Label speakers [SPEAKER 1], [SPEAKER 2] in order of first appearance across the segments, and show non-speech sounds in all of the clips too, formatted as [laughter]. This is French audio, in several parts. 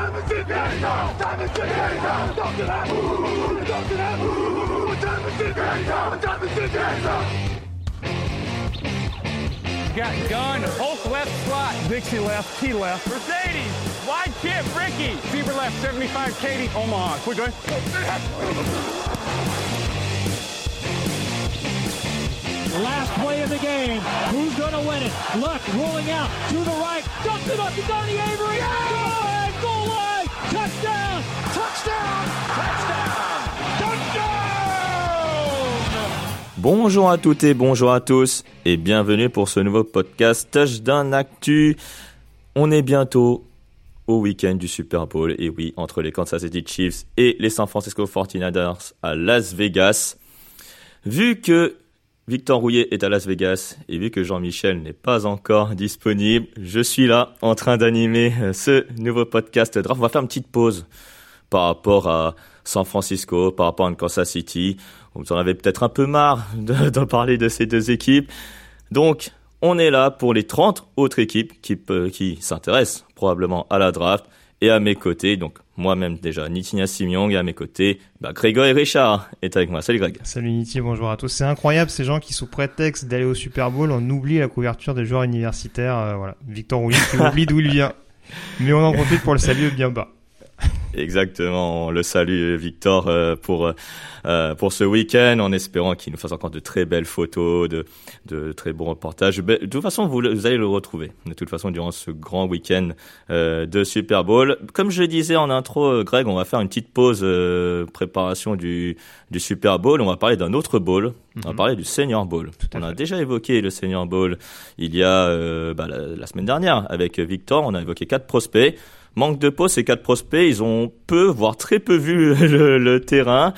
[SPEAKER 1] It now? What time is it now?
[SPEAKER 2] Got gun, Hulk left slot. Dixie left, T left. Mercedes, wide chip, Ricky. Fever left, 75, Katie, Omaha. We're good.
[SPEAKER 3] Last play of the game. Who's going to win it? Luck rolling out to the right. Dumps it up to Donnie Avery. Good!
[SPEAKER 4] Bonjour à toutes et bonjour à tous et bienvenue pour ce nouveau podcast Touchdown Actu. On est bientôt au week-end du Super Bowl et oui, entre les Kansas City Chiefs et les San Francisco 49ers à Las Vegas. Vu que Victor Rouillet est à Las Vegas et vu que Jean-Michel n'est pas encore disponible, je suis là en train d'animer euh, ce nouveau podcast draft. On va faire une petite pause par rapport à San Francisco, par rapport à Kansas City. Vous en avez peut-être un peu marre [laughs] de- d'en parler de ces deux équipes. Donc, on est là pour les 30 autres équipes qui s'intéressent probablement à la draft. Et à mes côtés, donc moi-même déjà, Nitinia Simiong, et à mes côtés, bah, Grégory Richard est avec moi. Salut Greg.
[SPEAKER 5] Salut Niti, bonjour à tous. C'est incroyable ces gens qui, sous prétexte d'aller au Super Bowl, on oublie la couverture des joueurs universitaires. euh, voilà, Victor Rouillet qui [laughs] oublie d'où il vient. Mais on en profite pour le saluer bien bas. [laughs]
[SPEAKER 4] Exactement, on le salue Victor euh, pour euh, pour ce week-end en espérant qu'il nous fasse encore de très belles photos, de de très bons reportages. Ben, De toute façon, vous, le- vous allez le retrouver. De toute façon, durant ce grand week-end euh, de Super Bowl, comme je disais en intro, euh, Greg, on va faire une petite pause euh, préparation du du Super Bowl. On va parler d'un autre bowl. On va parler du Senior Bowl. On a déjà évoqué le Senior Bowl il y a euh, bah, la, la semaine dernière avec Victor. On a évoqué quatre prospects. Manque de peau, ces quatre prospects, ils ont peu, voire très peu vu le, [laughs] terrain,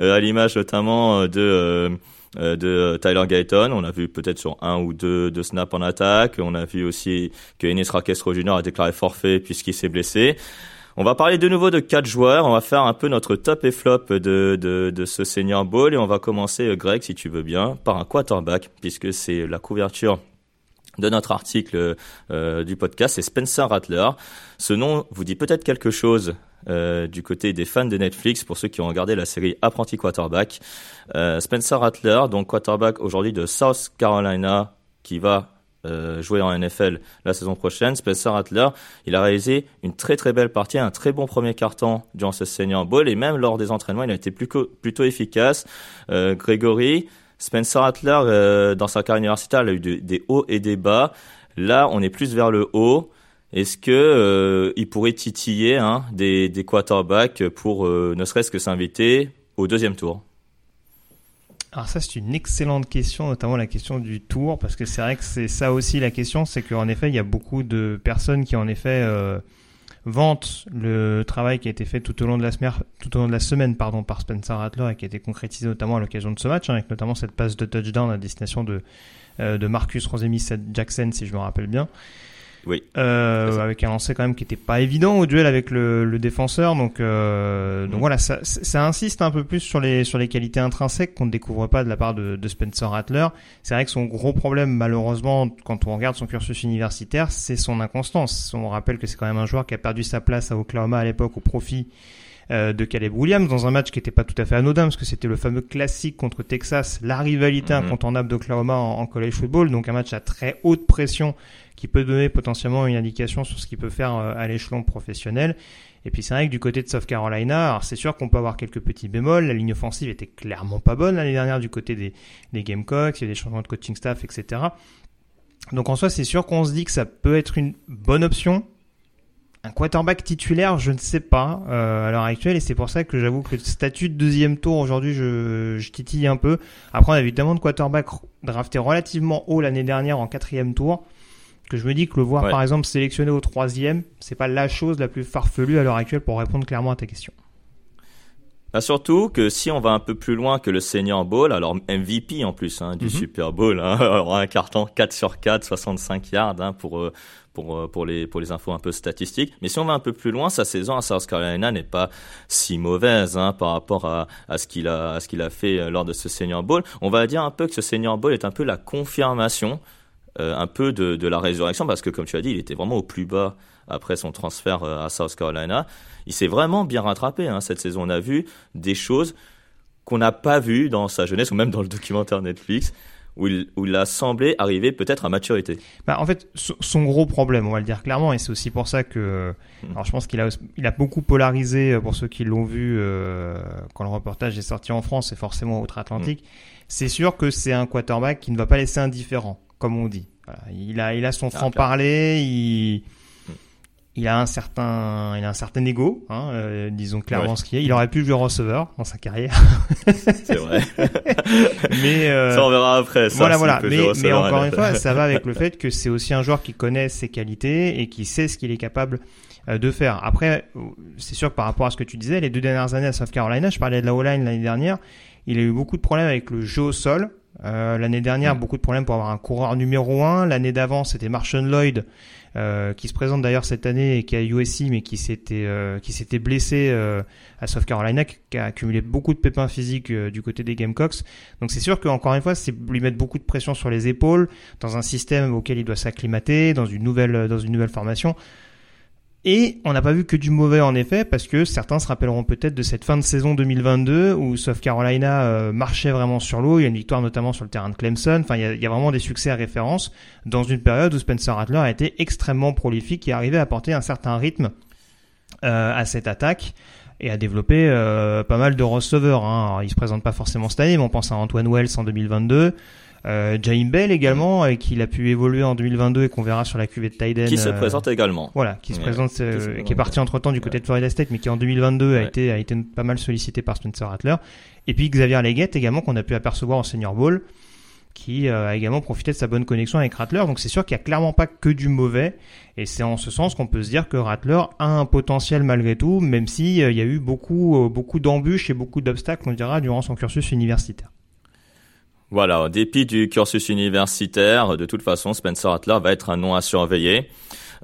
[SPEAKER 4] euh, à l'image notamment euh, de euh, de Tyler Gayton. On a vu peut-être sur un ou deux de snaps en attaque. On a vu aussi que Enes Rakestro Jr. a déclaré forfait puisqu'il s'est blessé. On va parler de nouveau de quatre joueurs. On va faire un peu notre top et flop de, de, de ce Senior Bowl et on va commencer, Greg, si tu veux bien, par un quarterback puisque c'est la couverture de notre article euh, du podcast, c'est Spencer Rattler. Ce nom vous dit peut-être quelque chose euh, du côté des fans de Netflix pour ceux qui ont regardé la série Apprenti Quarterback. Euh, Spencer Rattler, donc quarterback aujourd'hui de South Carolina, qui va jouer en NFL la saison prochaine. Spencer Rattler, il a réalisé une très très belle partie, un très bon premier carton durant ce Senior Bowl et même lors des entraînements, il a été plutôt, plutôt efficace. Grégory, Spencer Rattler, euh, dans sa carrière universitaire, a eu de- des hauts et des bas. Là, on est plus vers le haut. Est-ce que euh, il pourrait titiller hein, des, quarterbacks pour euh, ne serait-ce que s'inviter au deuxième tour?
[SPEAKER 5] Alors ça c'est une excellente question, notamment la question du tour, parce que c'est vrai que c'est ça aussi la question, c'est qu'en effet il y a beaucoup de personnes qui en effet vantent le travail qui a été fait tout au long de la semaine, pardon, par Spencer Rattler et qui a été concrétisé notamment à l'occasion de ce match, hein, avec notamment cette passe de touchdown à destination de, euh, de Marcus Rosemis Jackson si je me rappelle bien.
[SPEAKER 4] Oui.
[SPEAKER 5] Euh, avec un lancer quand même qui était pas évident au duel avec le, le défenseur. Donc, euh, donc
[SPEAKER 4] Mhm.
[SPEAKER 5] voilà, ça, ça insiste un peu plus sur les sur les qualités intrinsèques qu'on ne découvre pas de la part de, de Spencer Rattler. C'est vrai que son gros problème, malheureusement, quand on regarde son cursus universitaire, c'est son inconstance. On rappelle que c'est quand même un joueur qui a perdu sa place à Oklahoma à l'époque au profit de Caleb Williams dans un match qui n'était pas tout à fait anodin parce que c'était le fameux classique contre Texas, la rivalité
[SPEAKER 4] Mhm.
[SPEAKER 5] incontournable d'Oklahoma en, en college football, donc un match à très haute pression qui peut donner potentiellement une indication sur ce qu'il peut faire euh, à l'échelon professionnel. Et puis c'est vrai que du côté de South Carolina, c'est sûr qu'on peut avoir quelques petits bémols. La ligne offensive était clairement pas bonne l'année dernière du côté des, des Gamecocks. Il y a des changements de coaching staff, etc. Donc en soi, c'est sûr qu'on se dit que ça peut être une bonne option. Un quarterback titulaire, je ne sais pas euh, à l'heure actuelle, et c'est pour ça que j'avoue que le statut de deuxième tour aujourd'hui, je, je titille un peu. Après, on a évidemment de quarterback drafté relativement haut l'année dernière en quatrième tour, que je me dis que le voir
[SPEAKER 4] Ouais.
[SPEAKER 5] par exemple sélectionné au troisième, c'est pas la chose la plus farfelue à l'heure actuelle pour répondre clairement à ta question.
[SPEAKER 4] Bah, surtout que si on va un peu plus loin que le Senior Bowl, alors MVP en plus hein, du
[SPEAKER 5] Mhm.
[SPEAKER 4] Super Bowl, hein, [laughs] alors un carton 4 sur 4, 65 yards hein, pour euh, pour euh, pour les pour les infos un peu statistiques. Mais si on va un peu plus loin, sa saison à South Carolina n'est pas si mauvaise hein, par rapport à à ce qu'il a à a fait euh, lors de ce Senior Bowl. On va dire un peu que ce Senior Bowl est un peu la confirmation euh, un peu de, de la résurrection parce que comme tu as dit, il était vraiment au plus bas après son transfert à South Carolina. Il s'est vraiment bien rattrapé hein, cette saison. On a vu des choses qu'on n'a pas vues dans sa jeunesse ou même dans le documentaire Netflix où il, où il a semblé arriver peut-être à maturité.
[SPEAKER 5] Bah, en fait, son- gros problème, on va le dire clairement, et c'est aussi pour ça que,
[SPEAKER 4] Hmm.
[SPEAKER 5] alors je pense qu'il a, il a beaucoup polarisé euh, pour ceux qui l'ont vu euh, quand le reportage est sorti en France et forcément outre-Atlantique.
[SPEAKER 4] Hmm.
[SPEAKER 5] C'est sûr que c'est un quarterback qui ne va pas laisser indifférent, comme on dit. Voilà. Il a, il a son
[SPEAKER 4] Ah,
[SPEAKER 5] franc parler, il, il a un certain, il a un certain ego, hein, euh, disons clairement
[SPEAKER 4] Ouais.
[SPEAKER 5] ce qu'il est. Il aurait pu jouer receveur dans sa carrière, [laughs]
[SPEAKER 4] C'est vrai. [laughs]
[SPEAKER 5] mais euh,
[SPEAKER 4] ça on verra après. Ça,
[SPEAKER 5] voilà, voilà. Mais, encore
[SPEAKER 4] hein.
[SPEAKER 5] une fois, ça va avec le [laughs] fait que c'est aussi un joueur qui connaît ses qualités et qui sait ce qu'il est capable euh, de faire. Après, c'est sûr que par rapport à ce que tu disais, les deux dernières années à South Carolina, je parlais de la O-line l'année dernière, il a eu beaucoup de problèmes avec le jeu au sol. Euh, l'année dernière, beaucoup de problèmes pour avoir un coureur numéro un. L'année d'avant, c'était Marshall Lloyd, euh, qui se présente d'ailleurs cette année et qui est à USC, mais qui s'était euh, qui s'était blessé euh, à South Carolina, qui a accumulé beaucoup de pépins physiques euh, du côté des Gamecocks. Donc c'est sûr qu'encore une fois, c'est lui mettre beaucoup de pression sur les épaules dans un système auquel il doit s'acclimater, dans une nouvelle dans une nouvelle formation. Et on n'a pas vu que du mauvais en effet, parce que certains se rappelleront peut-être de cette fin de saison 2022 où South Carolina euh, marchait vraiment sur l'eau. Il y a une victoire notamment sur le terrain de Clemson. Enfin, il y a, il y a vraiment des succès à référence dans une période où Spencer Rattler a été extrêmement prolifique et arrivait à apporter un certain rythme euh, à cette attaque et à développer euh, pas mal de receveurs. Hein. Alors, il se présente pas forcément cette année, mais on pense à Antoine Wells en 2022. Euh, Jaime Bell également, avec qui il a pu évoluer en 2022 et qu'on verra sur la cuvée de Tiden.
[SPEAKER 4] Qui se
[SPEAKER 5] euh,
[SPEAKER 4] présente également.
[SPEAKER 5] voilà, qui se
[SPEAKER 4] Ouais,
[SPEAKER 5] présente,
[SPEAKER 4] qui se
[SPEAKER 5] euh, qui est parti entre temps du côté de Florida State, mais qui en 2022 a été a été pas mal sollicité par Spencer Rattler. Et puis Xavier Leggett également qu'on a pu apercevoir en Senior Bowl, qui euh, a également profité de sa bonne connexion avec Rattler. Donc c'est sûr qu'il y a clairement pas que du mauvais, et c'est en ce sens qu'on peut se dire que Rattler a un potentiel malgré tout, même si euh, il y a eu beaucoup beaucoup d'embûches et beaucoup d'obstacles, on dira, durant son cursus universitaire.
[SPEAKER 4] Voilà, en dépit du cursus universitaire, de toute façon, Spencer Rattler va être un nom à surveiller.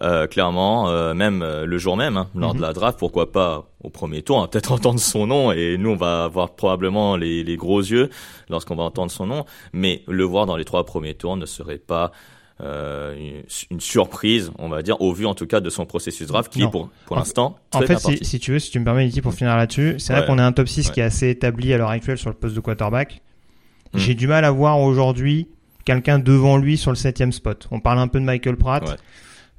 [SPEAKER 4] Euh, clairement, euh, même euh, le jour même, hein, lors
[SPEAKER 5] Mhm.
[SPEAKER 4] de la draft, pourquoi pas au premier tour, on va [laughs] peut-être entendre son nom et nous on va avoir probablement les, les gros yeux lorsqu'on va entendre son nom, mais le voir dans les trois premiers tours ne serait pas une, une surprise, on va dire, au vu en tout cas de son processus draft qui
[SPEAKER 5] Non.
[SPEAKER 4] pour, pour l'instant
[SPEAKER 5] En fait, si, si tu veux, si tu me permets, Niki, pour finir là-dessus, c'est vrai qu'on a un top 6
[SPEAKER 4] Ouais.
[SPEAKER 5] qui est assez établi à l'heure actuelle sur le poste de quarterback. J'ai du mal à voir aujourd'hui quelqu'un devant lui sur le septième spot. On parle un peu de Michael Pratt.
[SPEAKER 4] Ouais.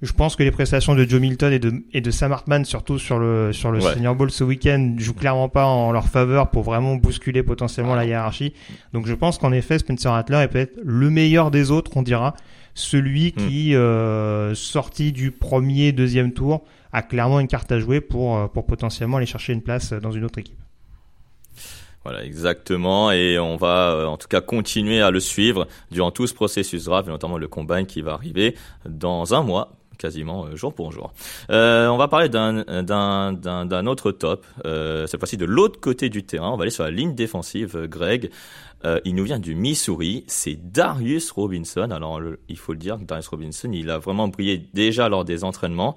[SPEAKER 5] Je pense que les prestations de Joe Milton et de, et de Sam Hartman, surtout sur le, sur le
[SPEAKER 4] Ouais.
[SPEAKER 5] Senior Bowl ce week-end, jouent clairement pas en leur faveur pour vraiment bousculer potentiellement la hiérarchie. Donc je pense qu'en effet, Spencer Rattler est peut-être le meilleur des autres, on dira. Celui
[SPEAKER 4] Hmm.
[SPEAKER 5] qui, euh, sorti du premier, deuxième tour, a clairement une carte à jouer pour, euh, pour potentiellement aller chercher une place dans une autre équipe.
[SPEAKER 4] Voilà, exactement. Et on va euh, en tout cas continuer à le suivre durant tout ce processus draft, notamment le combine qui va arriver dans un mois quasiment euh, jour pour jour. Euh, on va parler d'un autre top, euh, cette fois-ci de l'autre côté du terrain. On va aller sur la ligne défensive. Greg, euh, il nous vient du Missouri. C'est Darius Robinson. Alors il faut le dire, Darius Robinson, il a vraiment brillé déjà lors des entraînements.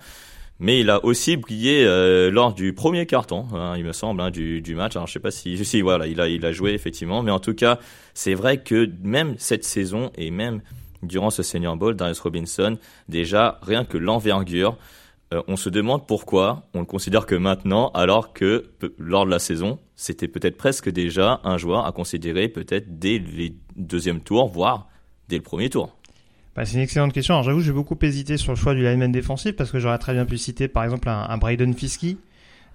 [SPEAKER 4] Mais il a aussi brillé euh, lors du premier carton, hein, il me semble, hein, du, match. Alors je sais pas si, [laughs] si voilà, il a, il a joué effectivement, mais en tout cas, c'est vrai que même cette saison et même durant ce Senior Bowl, Darius Robinson, déjà rien que l'envergure, euh, on se demande pourquoi on le considère que maintenant, alors que lors de la saison, c'était peut-être presque déjà un joueur à considérer peut-être dès les deuxièmes tours, voire dès le premier tour.
[SPEAKER 5] Bah, c'est une excellente question. Alors j'avoue, j'ai beaucoup hésité sur le choix du lineman défensif parce que j'aurais très bien pu citer par exemple un, un Braden Fiskey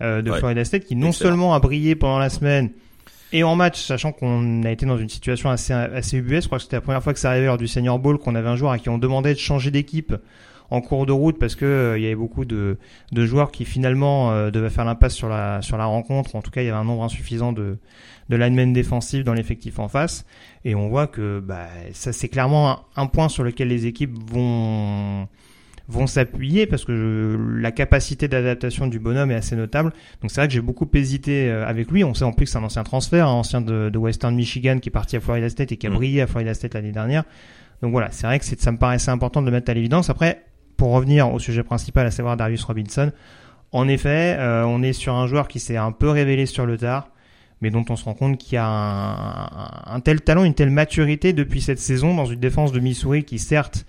[SPEAKER 5] euh, de
[SPEAKER 4] Ouais.
[SPEAKER 5] Florida State, qui non
[SPEAKER 4] Excellent.
[SPEAKER 5] seulement a brillé pendant la semaine et en match, sachant qu'on a été dans une situation assez, assez ubuesque. Je crois que c'était la première fois que ça arrivait lors du Senior Bowl qu'on avait un joueur à qui on demandait de changer d'équipe en cours de route parce que euh, il y avait beaucoup de, de joueurs qui finalement euh, devaient faire l'impasse sur la, sur la rencontre. En tout cas, il y avait un nombre insuffisant de, de linemen défensifs dans l'effectif en face. Et on voit que bah, ça c'est clairement un, un point sur lequel les équipes vont vont s'appuyer parce que je- la capacité d'adaptation du bonhomme est assez notable. Donc c'est vrai que j'ai beaucoup hésité euh, avec lui. On sait en plus que c'est un ancien transfert, un ancien de, de Western Michigan qui est parti à Florida State et qui a
[SPEAKER 4] Mm.
[SPEAKER 5] brillé à Florida State l'année dernière. Donc voilà, c'est vrai que ça me paraissait important de le mettre à l'évidence. Après, pour revenir au sujet principal, à savoir Darius Robinson, en effet, euh, on est sur un joueur qui s'est un peu révélé sur le tard, mais dont on se rend compte qu'il a un, un tel talent, une telle maturité depuis cette saison dans une défense de Missouri qui certes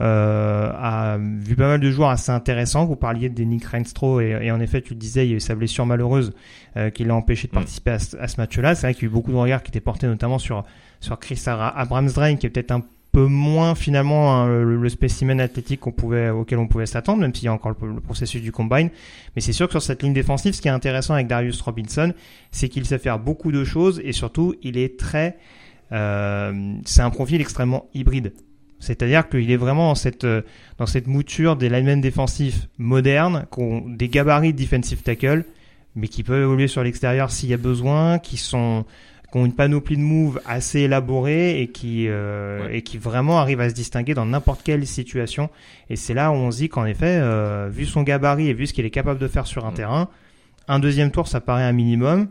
[SPEAKER 5] euh, a vu pas mal de joueurs assez intéressants. Vous parliez de Nick Renstro et, et en effet, tu le disais, il y a eu sa blessure malheureuse euh, qui l'a empêché de
[SPEAKER 4] Mm.
[SPEAKER 5] participer à, ce- à ce match-là. C'est vrai qu'il y a eu beaucoup de regards qui étaient portés notamment sur sur Chris Abrams-Drain, qui est peut-être un peu moins finalement hein, le, le spécimen athlétique qu'on pouvait auquel on pouvait s'attendre, même s'il y a encore le, processus du combine. Mais c'est sûr que sur cette ligne défensive, ce qui est intéressant avec Darius Robinson, c'est qu'il sait faire beaucoup de choses et surtout, il est très, euh, c'est un profil extrêmement hybride. C'est-à-dire qu'il est vraiment dans cette, euh, dans cette mouture des linemen défensifs modernes, qui ont des gabarits de defensive tackle, mais qui peuvent évoluer sur l'extérieur s'il y a besoin, qui sont, qui ont une panoplie de moves assez élaborée et qui, euh,
[SPEAKER 4] Ouais.
[SPEAKER 5] et qui vraiment arrivent à se distinguer dans n'importe quelle situation. Et c'est là où on se dit qu'en effet, euh, vu son gabarit et vu ce qu'il est capable de faire sur un
[SPEAKER 4] Mm.
[SPEAKER 5] terrain, un deuxième tour, ça paraît un minimum.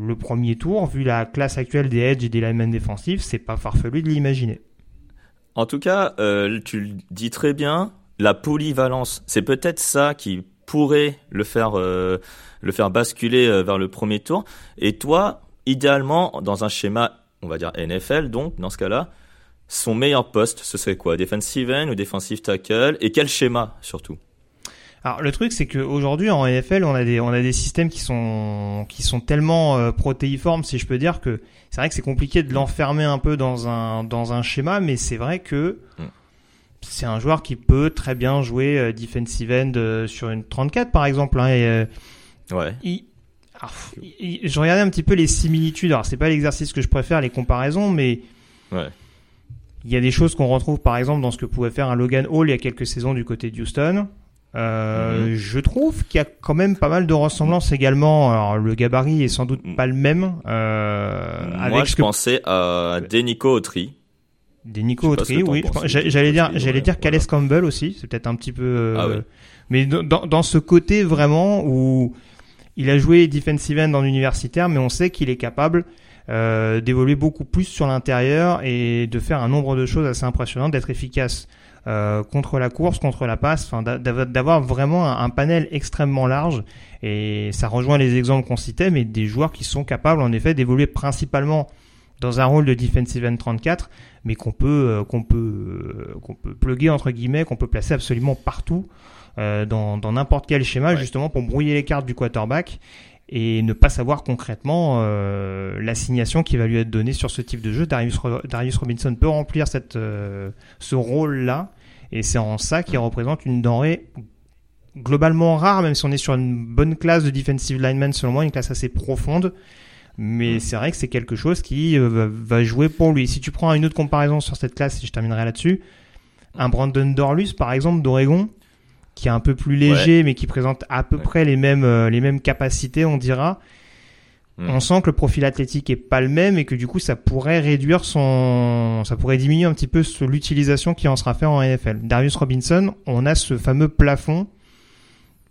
[SPEAKER 5] Le premier tour, vu la classe actuelle des edge et des linemen défensifs, c'est pas farfelu de l'imaginer.
[SPEAKER 4] En tout cas, euh, tu le dis très bien, la polyvalence, c'est peut-être ça qui pourrait le faire, euh, le faire basculer euh, vers le premier tour. Et toi, idéalement, dans un schéma, on va dire NFL, donc dans ce cas-là, son meilleur poste, ce serait quoi? Defensive end ou defensive tackle? Et quel schéma surtout?
[SPEAKER 5] Alors le truc c'est qu'aujourd'hui en NFL on a des on a des systèmes qui sont qui sont tellement euh, protéiformes si je peux dire que c'est vrai que c'est compliqué de l'enfermer un peu dans un dans un schéma mais c'est vrai que
[SPEAKER 4] Mm.
[SPEAKER 5] c'est un joueur qui peut très bien jouer euh, defensive end euh, sur une 34 par exemple hein, et
[SPEAKER 4] Ouais.
[SPEAKER 5] il- alors, il- je regardais un petit peu les similitudes alors c'est pas l'exercice que je préfère les comparaisons mais
[SPEAKER 4] Ouais.
[SPEAKER 5] il y a des choses qu'on retrouve par exemple dans ce que pouvait faire un Logan Hall il y a quelques saisons du côté de Houston. Euh,
[SPEAKER 4] Mhm.
[SPEAKER 5] Je trouve qu'il y a quand même pas mal de ressemblances également. Alors le gabarit est sans doute pas le même. Euh,
[SPEAKER 4] Moi,
[SPEAKER 5] avec
[SPEAKER 4] je
[SPEAKER 5] que
[SPEAKER 4] pensais à Denico Autry.
[SPEAKER 5] des Nico
[SPEAKER 4] je sais pas ce
[SPEAKER 5] Autry, oui. J'allais dire, j'allais dire Calais
[SPEAKER 4] voilà.
[SPEAKER 5] Campbell aussi. C'est peut-être un petit peu. euh,
[SPEAKER 4] Ah ouais.
[SPEAKER 5] Mais dans, dans, dans ce côté vraiment où il a joué defensive end en universitaire, mais on sait qu'il est capable euh, d'évoluer beaucoup plus sur l'intérieur et de faire un nombre de choses assez impressionnantes, d'être efficace euh, contre la course, contre la passe, enfin d'a- d'avoir vraiment un, panel extrêmement large. Et ça rejoint les exemples qu'on citait, mais des joueurs qui sont capables en effet d'évoluer principalement dans un rôle de defensive end 34, mais qu'on peut euh, qu'on peut qu'on peut plugger entre guillemets, qu'on peut placer absolument partout euh, dans dans n'importe quel schéma,
[SPEAKER 4] Ouais.
[SPEAKER 5] justement pour brouiller les cartes du quarterback et ne pas savoir concrètement euh, l'assignation qui va lui être donnée sur ce type de jeu. Darius, Ro- Darius Robinson peut remplir cette euh, ce rôle-là, et c'est en ça qu'il représente une denrée globalement rare, même si on est sur une bonne classe de defensive lineman, selon moi, une classe assez profonde. Mais c'est vrai que c'est quelque chose qui euh, va jouer pour lui. Si tu prends une autre comparaison sur cette classe, et je terminerai là-dessus, un Brandon Dorlus, par exemple, d'Oregon, qui est un peu plus léger, mais qui présente à peu
[SPEAKER 4] Ouais.
[SPEAKER 5] près les mêmes, euh, les mêmes capacités, on dira.
[SPEAKER 4] Mm.
[SPEAKER 5] On sent que le profil athlétique est pas le même et que du coup ça pourrait réduire son, ça pourrait diminuer un petit peu l'utilisation qui en sera fait en NFL. Darius Robinson, on a ce fameux plafond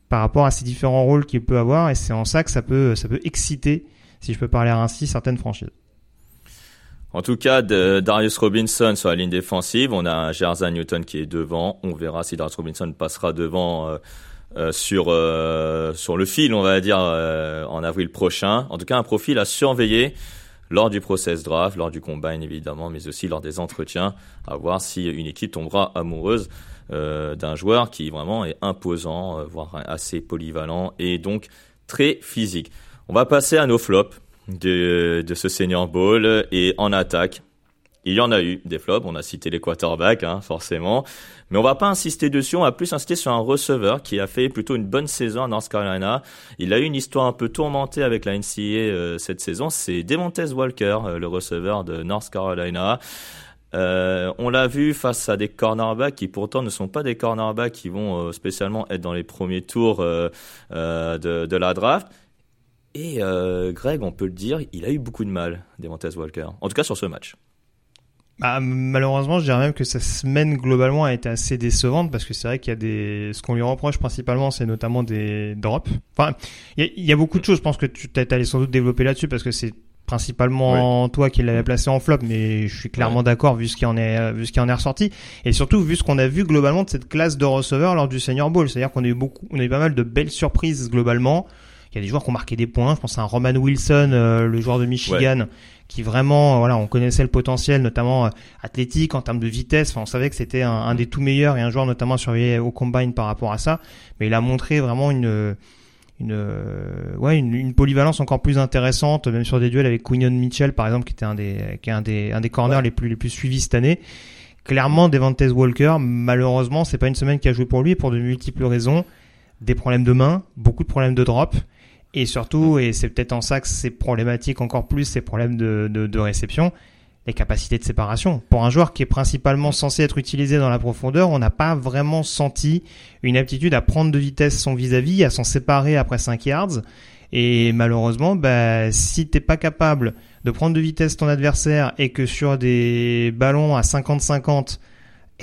[SPEAKER 5] par rapport à ces différents rôles qu'il peut avoir et c'est en ça que ça peut, ça peut exciter, si je peux parler ainsi, certaines franchises.
[SPEAKER 4] En tout cas, Darius Robinson sur la ligne défensive, on a Jersey Newton qui est devant. On verra si Darius Robinson passera devant euh, euh, sur euh, sur le fil, on va dire, en avril prochain. En tout cas, un profil à surveiller lors du process draft, lors du combine évidemment, mais aussi lors des entretiens, à voir si une équipe tombera amoureuse d'un joueur qui vraiment est imposant, voire assez polyvalent et donc très physique. On va passer à nos flops de, ce Senior Bowl et en attaque. Il y en a eu des flops, on a cité les quarterbacks, hein, forcément. Mais on va pas insister dessus, on va plus insister sur un receveur qui a fait plutôt une bonne saison à North Carolina. Il a eu une histoire un peu tourmentée avec la NCAA euh, cette saison, c'est Demontez Walker, euh, le receveur de North Carolina. Euh, on l'a vu face à des cornerbacks qui pourtant ne sont pas des cornerbacks qui vont spécialement être dans les premiers tours de, la draft. Et Greg, on peut le dire, il a eu beaucoup de mal, Demontez Walker. En tout cas sur ce match.
[SPEAKER 5] Bah, malheureusement, je dirais même que sa semaine globalement a été assez décevante parce que c'est vrai qu'il y a des, ce qu'on lui reproche principalement, c'est notamment des drops. Enfin, il y, a beaucoup de choses. Je pense que tu allé sans doute développer là-dessus parce que c'est principalement toi qui l'avais placé en flop, mais je suis clairement d'accord vu ce qui en est vu ce qui en est ressorti et surtout vu ce qu'on a vu globalement de cette classe de receveurs lors du Senior Bowl. C'est-à-dire qu'on a eu beaucoup, on a eu pas mal de belles surprises globalement. Il y a des joueurs qui ont marqué des points. Je pense à un Roman Wilson, euh, le joueur de Michigan, qui vraiment, voilà, on connaissait le potentiel, notamment euh, athlétique en termes de vitesse. Enfin, on savait que c'était un, des tout meilleurs et un joueur notamment surveillé au combine par rapport à ça. Mais il a montré vraiment une une, ouais, une, polyvalence encore plus intéressante, même sur des duels avec Quinion Mitchell, par exemple, qui était un des, qui est un des, un des corners les plus, les plus suivis cette année. Clairement, Devante Walker, malheureusement, c'est pas une semaine qui a joué pour lui pour de multiples raisons. Des problèmes de main, beaucoup de problèmes de drop. Et surtout, et c'est peut-être en ça que c'est problématique encore plus, ces problèmes de, de, réception, les capacités de séparation. Pour un joueur qui est principalement censé être utilisé dans la profondeur, on n'a pas vraiment senti une aptitude à prendre de vitesse son vis-à-vis, à s'en séparer après 5 yards. Et malheureusement, bah, si t'es pas capable de prendre de vitesse ton adversaire et que sur des ballons à 50-50,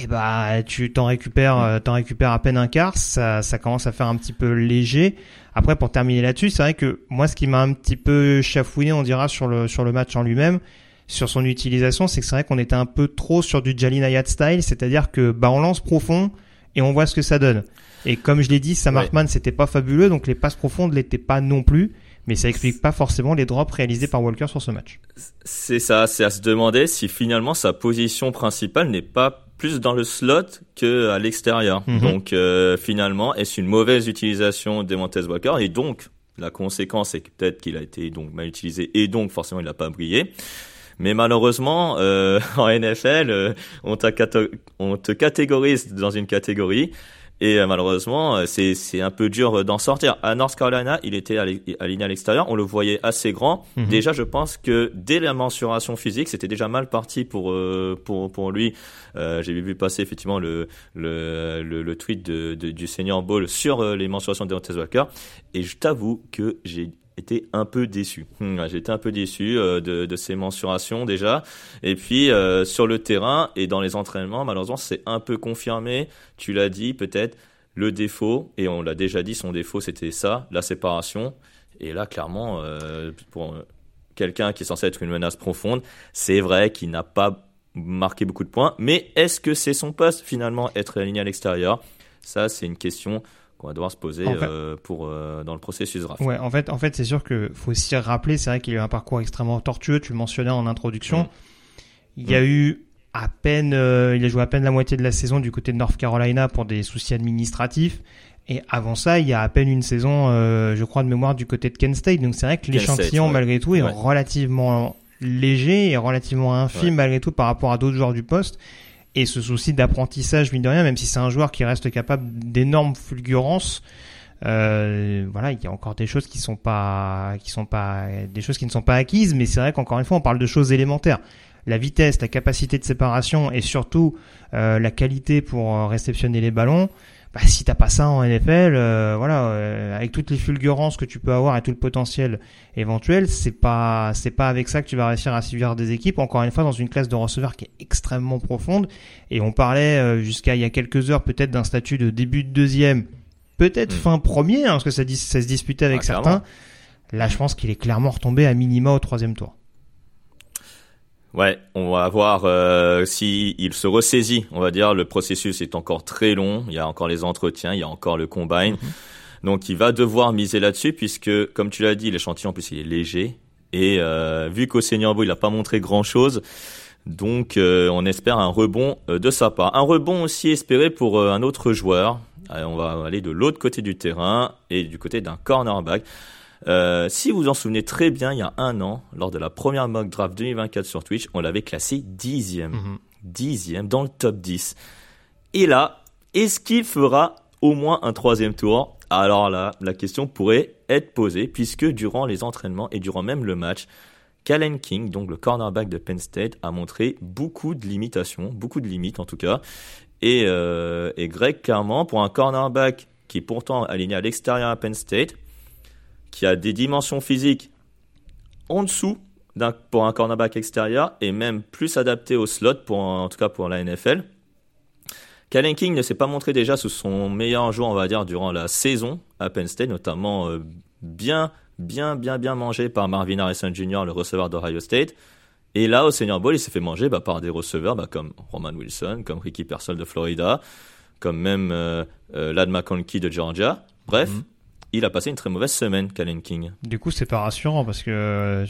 [SPEAKER 5] et eh bah tu t'en récupères, euh, t'en récupères à peine un quart, ça, ça commence à faire un petit peu léger. Après, pour terminer là-dessus, c'est vrai que moi, ce qui m'a un petit peu chafouiné, on dira sur le sur le match en lui-même, sur son utilisation, c'est que c'est vrai qu'on était un peu trop sur du Jalin Ayat style, c'est-à-dire que bah on lance profond et on voit ce que ça donne. Et comme je l'ai dit, Sam Hartman c'était pas fabuleux, donc les passes profondes l'étaient pas non plus mais ça explique pas forcément les drops réalisés par Walker sur ce match.
[SPEAKER 4] C'est ça, c'est à se demander si finalement sa position principale n'est pas plus dans le slot que à l'extérieur. Mhm. Donc euh, finalement, est-ce une mauvaise utilisation de Montez Walker? Et donc la conséquence est peut-être qu'il a été donc mal utilisé et donc forcément il n'a pas brillé. Mais malheureusement, euh, [laughs] en NFL, euh, on, on te catégorise dans une catégorie et euh, malheureusement, euh, c'est c'est un peu dur euh, d'en sortir. À North Carolina, il était aligné à l'extérieur, on le voyait assez grand. Mhm. Déjà, je pense que dès la mensuration physique, c'était déjà mal parti pour pour pour lui. Euh, J'ai vu passer effectivement le le le, le tweet de, de, du senior Ball sur les mensurations de Deontay Walker, et je t'avoue que j'ai été un peu déçu. Hmm, j'étais un peu déçu euh, de, de, ces mensurations déjà. Et puis euh, sur le terrain et dans les entraînements, malheureusement, c'est un peu confirmé. Tu l'as dit, peut-être le défaut, et on l'a déjà dit, son défaut c'était ça, la séparation. Et là, clairement, euh, pour quelqu'un qui est censé être une menace profonde, c'est vrai qu'il n'a pas marqué beaucoup de points. Mais est-ce que c'est son poste finalement être aligné à l'extérieur? Ça, c'est une question qu'on va devoir se poser euh, pour euh, dans le processus draft.
[SPEAKER 5] Ouais, en fait, en fait, c'est sûr que faut aussi rappeler, c'est vrai qu'il a eu un parcours extrêmement tortueux. Tu le mentionnais en introduction. Il y a mm. eu à peine, euh, il a joué à peine la moitié de la saison du côté de North Carolina pour des soucis administratifs. Et avant ça, il y a à peine une saison, je crois de mémoire, du côté de Kent State. Donc c'est vrai que l'échantillon, malgré tout, est relativement léger et relativement infime malgré tout par rapport à d'autres joueurs du poste et ce souci d'apprentissage mine de rien même si c'est un joueur qui reste capable d'énormes fulgurances euh, voilà il y a encore des choses qui ne sont pas acquises mais c'est vrai qu'encore une fois on parle de choses élémentaires. La vitesse la capacité de séparation et surtout euh, la qualité pour euh, réceptionner les ballons bah, si t'as pas ça en NFL, euh, voilà, euh, avec toutes les fulgurances que tu peux avoir et tout le potentiel éventuel, c'est pas c'est pas avec ça que tu vas réussir à suivre des équipes. Encore une fois, dans une classe de receveurs qui est extrêmement profonde. Et on parlait euh, jusqu'à il y a quelques heures peut-être d'un statut de début de deuxième, peut-être hmm. fin premier, hein, parce que ça, ça se disputait avec ah, certains. Là, je pense qu'il est clairement retombé à minima au troisième tour.
[SPEAKER 4] Ouais, on va voir euh, si il se ressaisit. On va dire le processus est encore très long. Il y a encore les entretiens, il y a encore le combine. Mhm. Donc il va devoir miser là-dessus puisque, comme tu l'as dit, l'échantillon en plus il est léger et euh, vu qu'au Bowl il n'a pas montré grand-chose, donc euh, on espère un rebond de sa part. Un rebond aussi espéré pour un autre joueur. on va aller de l'autre côté du terrain et du côté d'un cornerback. Euh, si vous vous en souvenez très bien, il y a un an, lors de la première mock draft 2024 sur Twitch, on l'avait classé dixième.
[SPEAKER 5] Mhm.
[SPEAKER 4] Dixième dans le top 10. Et là, est-ce qu'il fera au moins un troisième tour? Alors là, la question pourrait être posée, puisque durant les entraînements et durant même le match, Kalen King, donc le cornerback de Penn State, a montré beaucoup de limitations, beaucoup de limites en tout cas. Et, euh, et Greg, clairement, pour un cornerback qui est pourtant aligné à l'extérieur à Penn State, qui a des dimensions physiques en dessous pour un cornerback extérieur et même plus adapté au slot, pour, en tout cas pour la NFL. Kalen King ne s'est pas montré déjà sous son meilleur jour, on va dire, durant la saison à Penn State, notamment euh, bien, bien, bien, bien mangé par Marvin Harrison Jr., le receveur d'Ohio State. Et là, au Senior Bowl, il s'est fait manger bah, par des receveurs bah, comme Roman Wilson, comme Ricky Pearsall de Florida, comme même euh, euh, Lad McConkey de Georgia. Bref,
[SPEAKER 5] Mhm.
[SPEAKER 4] Il a passé une très mauvaise semaine, Kalen King.
[SPEAKER 5] Du coup, c'est pas rassurant parce que euh,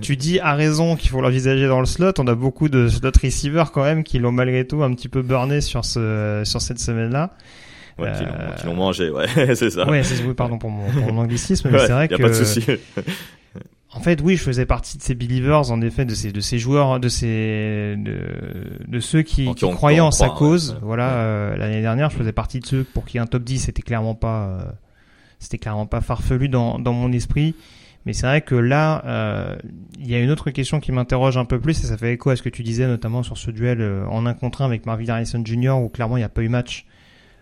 [SPEAKER 5] tu, dis à raison qu'il faut l'envisager dans le slot. On a beaucoup de slot receivers quand même qui l'ont malgré tout un petit peu burné sur ce sur cette semaine-là.
[SPEAKER 4] Ouais,
[SPEAKER 5] Euh,
[SPEAKER 4] qui l'ont mangé, ouais, [laughs] c'est ça.
[SPEAKER 5] Ouais, c'est oui, pardon pour mon, pour mon anglicisme, mais
[SPEAKER 4] Ouais,
[SPEAKER 5] c'est vrai
[SPEAKER 4] y a
[SPEAKER 5] que
[SPEAKER 4] pas de souci.
[SPEAKER 5] en fait, oui, je faisais partie de ces believers, en effet, de ces de ces joueurs, de ces de, de ceux qui, qui croyaient en sa
[SPEAKER 4] croit,
[SPEAKER 5] cause.
[SPEAKER 4] ouais.
[SPEAKER 5] Voilà, euh, l'année dernière, je faisais partie de ceux pour qui un top 10 c'était clairement pas euh, c'était clairement pas farfelu dans dans mon esprit. Mais c'est vrai que là, euh, il y a une autre question qui m'interroge un peu plus, et ça fait écho à ce que tu disais, notamment sur ce duel euh, en un contre un avec Marvin Harrison Jr., où clairement il n'y a pas eu match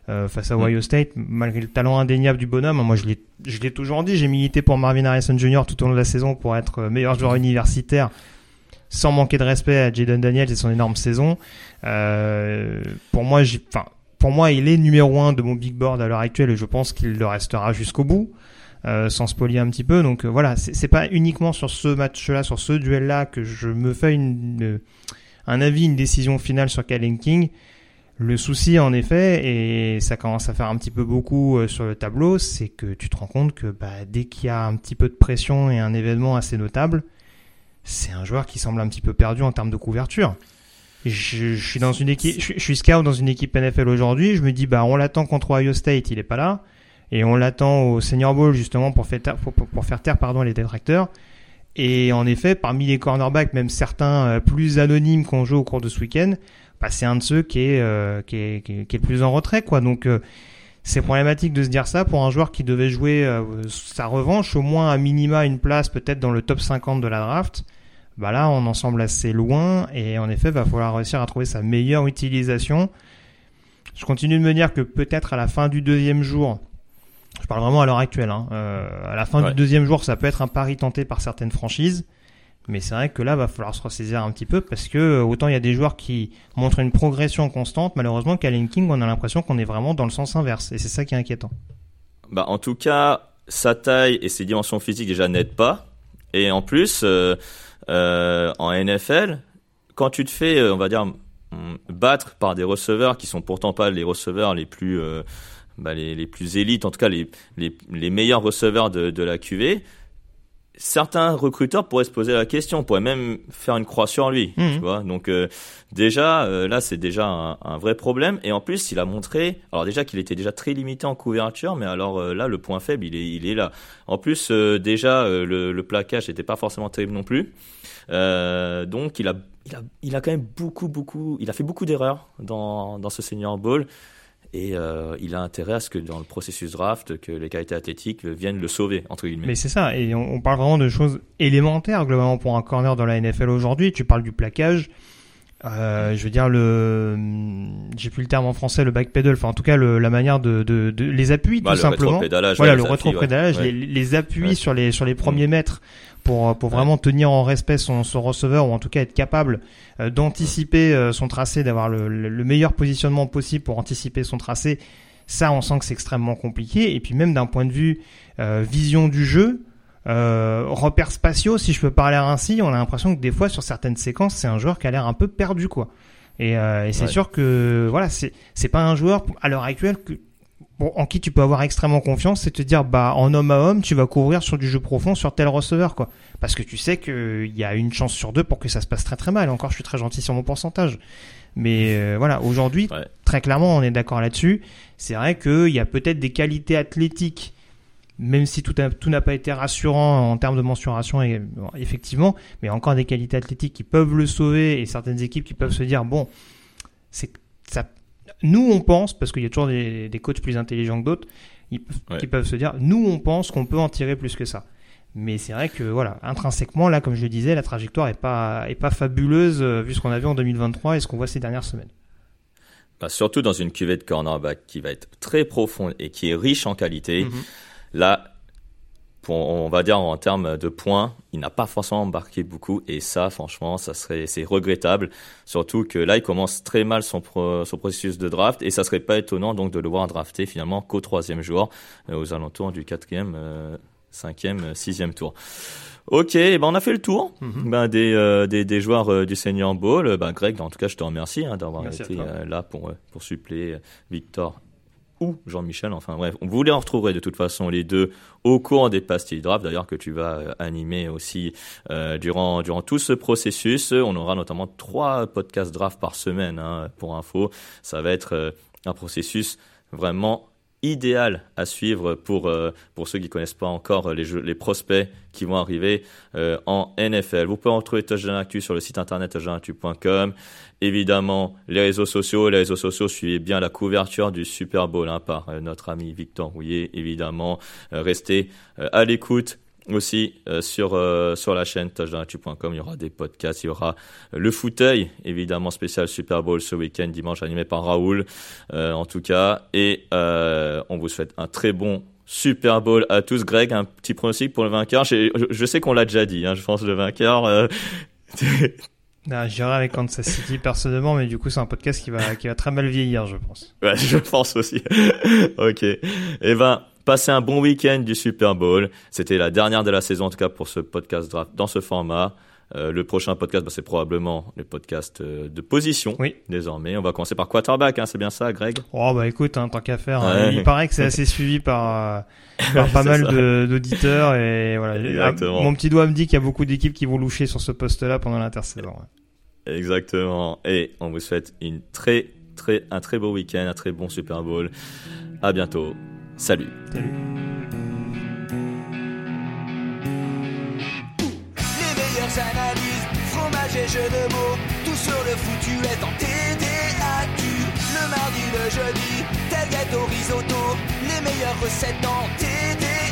[SPEAKER 5] euh, face à
[SPEAKER 4] Mm.
[SPEAKER 5] Ohio State, malgré le talent indéniable du bonhomme. Moi, je l'ai, je l'ai toujours dit, j'ai milité pour Marvin Harrison Jr. tout au long de la saison pour être meilleur joueur universitaire, sans manquer de respect à Jaden Daniels et son énorme saison. Euh, pour moi, j'ai, enfin, pour moi, il est numéro un de mon big board à l'heure actuelle, et je pense qu'il le restera jusqu'au bout. Euh, sans spolier un petit peu. Donc euh, voilà, c'est pas uniquement sur ce match-là, sur ce duel-là que je me fais une, un avis, une décision finale sur Kalen King. Le souci, en effet, et ça commence à faire un petit peu beaucoup euh, sur le tableau, c'est que tu te rends compte que bah, dès qu'il y a un petit peu de pression et un événement assez notable, c'est un joueur qui semble un petit peu perdu en termes de couverture. Je, je suis dans une équipe, je, suis- scout dans une équipe NFL aujourd'hui. Je me dis bah on l'attend contre Ohio State, il est pas là, et on l'attend au Senior Bowl justement pour faire taire, pour, faire taire pardon les détracteurs. Et en effet, parmi les cornerbacks, même certains euh, plus anonymes qu'on joue au cours de ce week-end, bah, c'est un de ceux qui est, euh, qui est, qui est le plus en retrait, quoi. Donc, euh, c'est problématique de se dire ça pour un joueur qui devait jouer euh, sa revanche, au moins à minima une place peut-être dans le top 50 de la draft. Bah là, on en semble assez loin et en effet, va falloir réussir à trouver sa meilleure utilisation. Je continue de me dire que peut-être à la fin du deuxième jour, je parle vraiment à l'heure actuelle, hein, euh, à la fin
[SPEAKER 4] Ouais.
[SPEAKER 5] du deuxième jour, ça peut être un pari tenté par certaines franchises. Mais c'est vrai que là, va falloir se ressaisir un petit peu parce que euh, autant il y a des joueurs qui montrent une progression constante, malheureusement, Kalen King, on a l'impression qu'on est vraiment dans le sens inverse. Et c'est ça qui est inquiétant.
[SPEAKER 4] Bah, en tout cas, sa taille et ses dimensions physiques déjà n'aident pas. Et en plus, euh, euh, en NFL, quand tu te fais, euh, on va dire, mm, battre par des receveurs qui sont pourtant pas les receveurs les plus, euh, bah, les, plus élites, en tout cas les, les, les meilleurs receveurs de, de la QV, certains recruteurs pourraient se poser la question, pourraient même faire une croix sur lui,
[SPEAKER 5] Mhm.
[SPEAKER 4] tu vois. Donc euh, déjà, euh, là, c'est déjà un, un vrai problème. Et en plus, il a montré, alors déjà qu'il était déjà très limité en couverture, mais alors euh, là, le point faible, il est, il est là. En plus, euh, déjà, le, le plaquage n'était pas forcément terrible non plus. Euh, donc, il a, il a, il a quand même beaucoup, beaucoup, il a fait beaucoup d'erreurs dans, dans ce Senior Bowl. Et euh, il a intérêt à ce que dans le processus draft, que les qualités athlétiques viennent le sauver, entre guillemets.
[SPEAKER 5] Mais c'est ça, et on, on parle vraiment de choses élémentaires globalement pour un corner dans la NFL aujourd'hui. Tu parles du plaquage, euh, je veux dire le, j'ai plus le terme en français, le backpedal, enfin en tout cas le, la manière de, de, de les appuis
[SPEAKER 4] Bah,
[SPEAKER 5] tout
[SPEAKER 4] le
[SPEAKER 5] simplement. Voilà
[SPEAKER 4] ouais,
[SPEAKER 5] le rétropédalage,
[SPEAKER 4] ouais.
[SPEAKER 5] les, les appuis
[SPEAKER 4] Ouais.
[SPEAKER 5] sur les sur les premiers mètres pour pour
[SPEAKER 4] Ouais.
[SPEAKER 5] vraiment tenir en respect son, son receveur ou en tout cas être capable euh, d'anticiper euh, son tracé, d'avoir le, le, le meilleur positionnement possible pour anticiper son tracé. Ça, on sent que c'est extrêmement compliqué. Et puis même d'un point de vue euh, vision du jeu, euh, repères spatiaux, si je peux parler ainsi, on a l'impression que des fois sur certaines séquences, c'est un joueur qui a l'air un peu perdu, quoi. Et, euh, et c'est
[SPEAKER 4] Ouais.
[SPEAKER 5] sûr que voilà, c'est c'est pas un joueur à l'heure actuelle que bon, en qui tu peux avoir extrêmement confiance, c'est te dire bah en homme à homme, tu vas couvrir sur du jeu profond sur tel receveur, quoi. Parce que tu sais qu'il y a une chance sur deux pour que ça se passe très très mal. Encore, je suis très gentil sur mon pourcentage. Mais euh, voilà, aujourd'hui,
[SPEAKER 4] Ouais.
[SPEAKER 5] très clairement, on est d'accord là-dessus. C'est vrai qu'il y a peut-être des qualités athlétiques même si tout, tout n'a pas été rassurant en termes de mensuration, et, effectivement, mais encore des qualités athlétiques qui peuvent le sauver et certaines équipes qui peuvent se dire bon, c'est ça. Nous, on pense, parce qu'il y a toujours des, des coachs plus intelligents que d'autres, qui peuvent se dire nous, on pense qu'on peut en tirer plus que ça. Mais c'est vrai que voilà, intrinsèquement, là, comme je le disais, la trajectoire est pas est pas fabuleuse euh, vu ce qu'on a vu en 2023 et ce qu'on voit ces dernières semaines.
[SPEAKER 4] Bah, surtout dans une cuvée de cornerback qui va être très profonde et qui est riche en qualité. Mhm. Là, pour, on va dire en termes de points, il n'a pas forcément embarqué beaucoup et ça, franchement, ça serait c'est regrettable. Surtout que là, il commence très mal son, son processus de draft et ça serait pas étonnant donc de le voir drafter finalement qu'au troisième jour, euh, aux alentours du quatrième, euh, cinquième, sixième tour. Ok, ben on a fait le tour mhm. ben des, euh, des, des joueurs euh, du Senior Bowl. Ben Greg, en tout cas, je te remercie hein, d'avoir été euh, là pour pour suppléer Victor ou Jean-Michel. Enfin bref, vous les retrouverez de toute façon les deux au cours des pastilles draft. D'ailleurs que tu vas animer aussi durant durant tout ce processus. On aura notamment trois podcasts draft par semaine hein, pour info. Ça va être un processus vraiment idéal à suivre pour, euh, pour ceux qui connaissent pas encore les, jeux, les prospects qui vont arriver euh, en NFL. Vous pouvez retrouver Touchdown Actu sur le site internet touchdownactu.com. Évidemment, les réseaux sociaux. Les réseaux sociaux, suivez bien la couverture du Super Bowl hein, par euh, notre ami Victor Rouillet. Évidemment, restez à l'écoute aussi euh, sur euh, sur la chaîne touchdownactu.com il y aura des podcasts il y aura le fauteuil évidemment spécial Super Bowl ce week-end dimanche animé par Raoul euh, en tout cas et on vous souhaite un très bon Super Bowl à tous Greg un petit pronostic pour le vainqueur? Je, je sais qu'on l'a déjà dit hein, je pense le vainqueur [laughs]
[SPEAKER 5] J'irai avec Kansas City personnellement, mais du coup c'est un podcast qui va qui va très mal vieillir, je pense.
[SPEAKER 4] Ouais, [laughs] je pense aussi. ok. et eh ben, Passez un bon week-end du Super Bowl. C'était la dernière de la saison, en tout cas pour ce podcast draft dans ce format. Euh, le prochain podcast, bah, c'est probablement le podcast euh, de position.
[SPEAKER 5] Oui.
[SPEAKER 4] Désormais, on va commencer par quarterback, hein, c'est bien ça, Greg?
[SPEAKER 5] Oh bah écoute, hein, tant qu'à faire, hein, il paraît que c'est assez [laughs] suivi par, euh, par pas mal d'auditeurs et voilà. Exactement. Mon petit doigt me dit qu'il y a beaucoup d'équipes qui vont loucher sur ce poste-là pendant l'intersaison.
[SPEAKER 4] Exactement. Et on vous souhaite une très très un très beau week-end, un très bon Super Bowl. À bientôt. Salut.
[SPEAKER 5] Salut.
[SPEAKER 6] Les meilleures analyses, fromage et jeux de mots, tout sur le foutu est en TDAQ. Le mardi, le jeudi, tel gâteau risotto, les meilleures recettes en TDAQ.